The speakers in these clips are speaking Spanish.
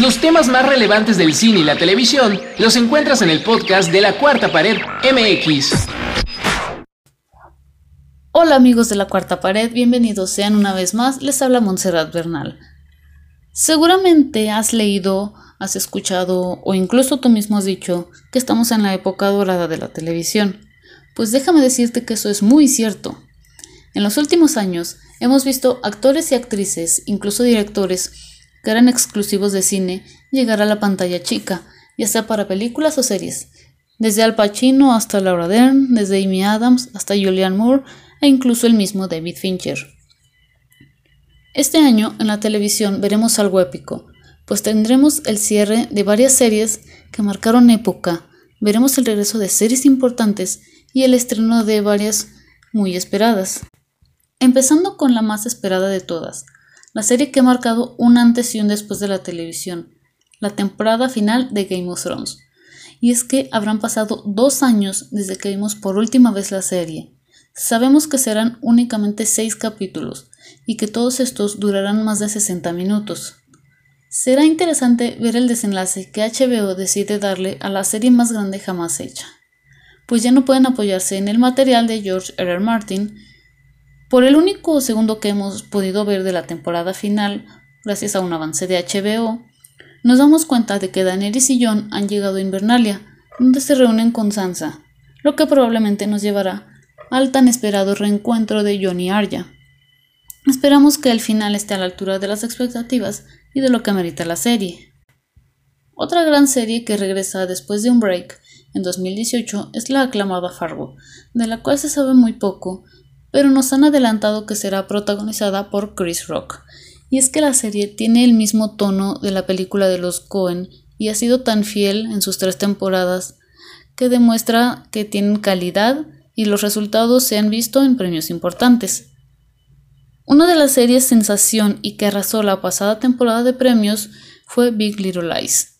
Los temas más relevantes del cine y la televisión los encuentras en el podcast de la Cuarta Pared MX. Hola amigos de la Cuarta Pared, bienvenidos sean una vez más, les habla Montserrat Bernal. Seguramente has leído, has escuchado o incluso tú mismo has dicho que estamos en la época dorada de la televisión. Pues déjame decirte que eso es muy cierto. En los últimos años hemos visto actores y actrices, incluso directores, que eran exclusivos de cine, llegar a la pantalla chica, ya sea para películas o series. Desde Al Pacino hasta Laura Dern, desde Amy Adams hasta Julianne Moore e incluso el mismo David Fincher. Este año en la televisión veremos algo épico, pues tendremos el cierre de varias series que marcaron época, veremos el regreso de series importantes y el estreno de varias muy esperadas. Empezando con la más esperada de todas, la serie que ha marcado un antes y un después de la televisión, la temporada final de Game of Thrones. Y es que habrán pasado dos años desde que vimos por última vez la serie. Sabemos que serán únicamente seis capítulos, y que todos estos durarán más de 60 minutos. Será interesante ver el desenlace que HBO decide darle a la serie más grande jamás hecha, pues ya no pueden apoyarse en el material de George R. R. Martin. Por el único segundo que hemos podido ver de la temporada final, gracias a un avance de HBO, nos damos cuenta de que Daenerys y Jon han llegado a Invernalia, donde se reúnen con Sansa, lo que probablemente nos llevará al tan esperado reencuentro de Jon y Arya. Esperamos que el final esté a la altura de las expectativas y de lo que merita la serie. Otra gran serie que regresa después de un break en 2018 es la aclamada Fargo, de la cual se sabe muy poco, pero nos han adelantado que será protagonizada por Chris Rock. Y es que la serie tiene el mismo tono de la película de los Cohen y ha sido tan fiel en sus tres temporadas que demuestra que tienen calidad y los resultados se han visto en premios importantes. Una de las series sensación y que arrasó la pasada temporada de premios fue Big Little Lies.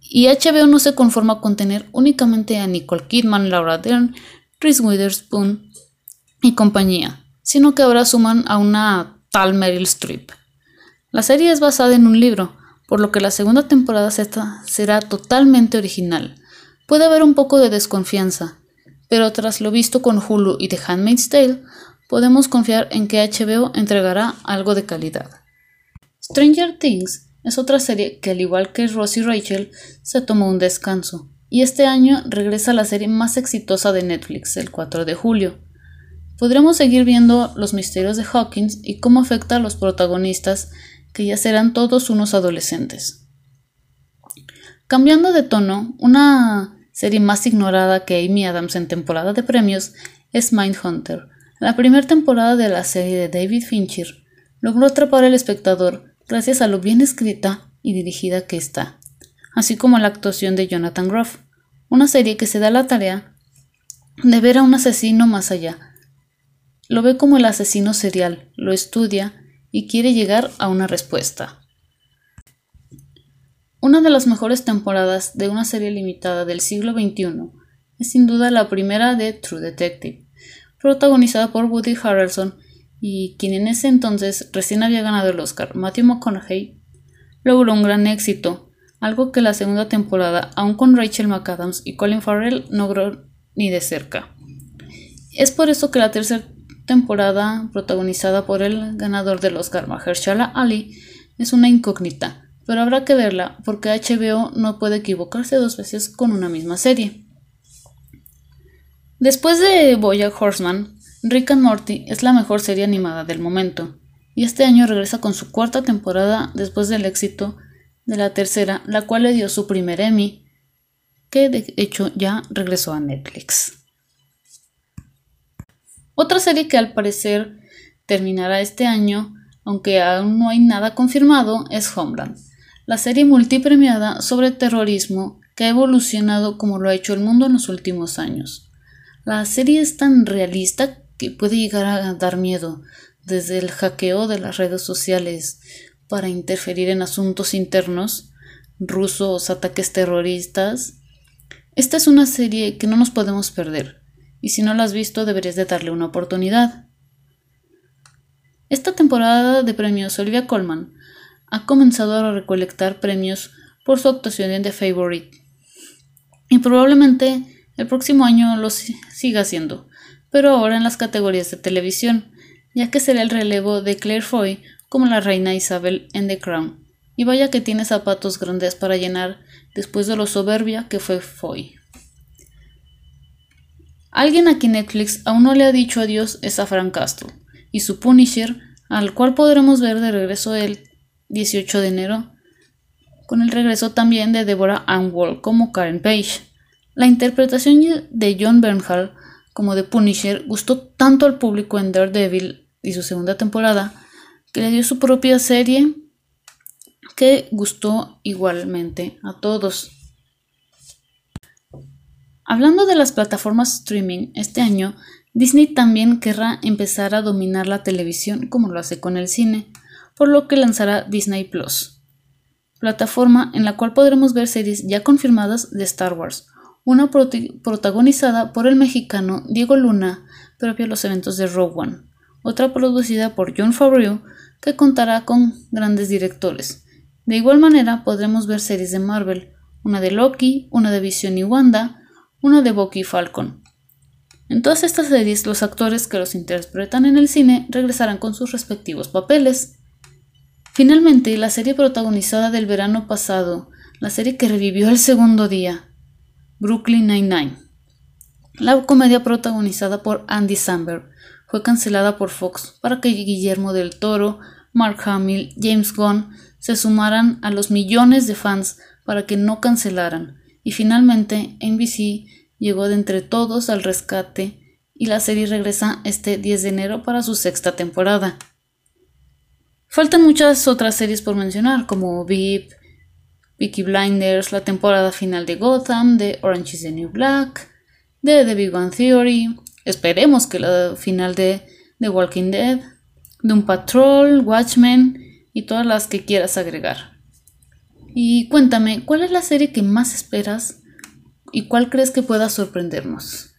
Y HBO no se conforma con tener únicamente a Nicole Kidman, Laura Dern, Reese Witherspoon y compañía, sino que ahora suman a una tal Meryl Streep. La serie es basada en un libro, por lo que la segunda temporada será totalmente original. Puede haber un poco de desconfianza, pero tras lo visto con Hulu y The Handmaid's Tale, podemos confiar en que HBO entregará algo de calidad. Stranger Things es otra serie que al igual que Ross y Rachel se tomó un descanso y este año regresa la serie más exitosa de Netflix el 4 de julio. Podremos seguir viendo los misterios de Hawkins y cómo afecta a los protagonistas que ya serán todos unos adolescentes. Cambiando de tono, una serie más ignorada que Amy Adams en temporada de premios es Mindhunter, la primera temporada de la serie de David Fincher logró atrapar al espectador gracias a lo bien escrita y dirigida que está, así como la actuación de Jonathan Groff, una serie que se da la tarea de ver a un asesino más allá. Lo ve como el asesino serial, lo estudia y quiere llegar a una respuesta. Una de las mejores temporadas de una serie limitada del siglo XXI es sin duda la primera de True Detective protagonizada por Woody Harrelson y quien en ese entonces recién había ganado el Oscar, Matthew McConaughey, logró un gran éxito, algo que la segunda temporada, aún con Rachel McAdams y Colin Farrell, no logró ni de cerca. Es por eso que la tercera temporada, protagonizada por el ganador del Oscar, Mahershala Ali, es una incógnita, pero habrá que verla porque HBO no puede equivocarse dos veces con una misma serie. Después de Boya Horseman, Rick and Morty es la mejor serie animada del momento, y este año regresa con su cuarta temporada después del éxito de la tercera, la cual le dio su primer Emmy, que de hecho ya regresó a Netflix. Otra serie que al parecer terminará este año, aunque aún no hay nada confirmado, es Homeland, la serie multipremiada sobre terrorismo que ha evolucionado como lo ha hecho el mundo en los últimos años. La serie es tan realista que puede llegar a dar miedo, desde el hackeo de las redes sociales para interferir en asuntos internos, rusos, ataques terroristas. Esta es una serie que no nos podemos perder, y si no la has visto deberías de darle una oportunidad. Esta temporada de premios Olivia Colman ha comenzado a recolectar premios por su actuación en The Favorite. Y probablemente el próximo año lo siga haciendo, pero ahora en las categorías de televisión, ya que será el relevo de Claire Foy como la reina Isabel en The Crown. Y vaya que tiene zapatos grandes para llenar después de lo soberbia que fue Foy. Alguien aquí Netflix aún no le ha dicho adiós es a Frank Castle y su Punisher, al cual podremos ver de regreso el 18 de enero, con el regreso también de Deborah Ann Wall como Karen Page. La interpretación de John Bernhal como de Punisher gustó tanto al público en Daredevil y su segunda temporada que le dio su propia serie que gustó igualmente a todos. Hablando de las plataformas streaming, este año Disney también querrá empezar a dominar la televisión como lo hace con el cine, por lo que lanzará Disney Plus, plataforma en la cual podremos ver series ya confirmadas de Star Wars, una protagonizada por el mexicano Diego Luna previo a los eventos de Rogue One, otra producida por John Favreau que contará con grandes directores. De igual manera podremos ver series de Marvel, una de Loki, una de Vision y Wanda, una de Bucky Falcon. En todas estas series los actores que los interpretan en el cine regresarán con sus respectivos papeles. Finalmente, la serie protagonizada del verano pasado, la serie que revivió el segundo día, Brooklyn Nine-Nine. La comedia protagonizada por Andy Samberg fue cancelada por Fox para que Guillermo del Toro, Mark Hamill, James Gunn se sumaran a los millones de fans para que no cancelaran, y finalmente NBC llegó de entre todos al rescate y la serie regresa este 10 de enero para su sexta temporada. Faltan muchas otras series por mencionar, como VIP, Peaky Blinders, la temporada final de Gotham, de Orange is the New Black, de The Big One Theory, esperemos que la final de The Walking Dead, Doom Patrol, Watchmen y todas las que quieras agregar. Y cuéntame, ¿cuál es la serie que más esperas y cuál crees que pueda sorprendernos?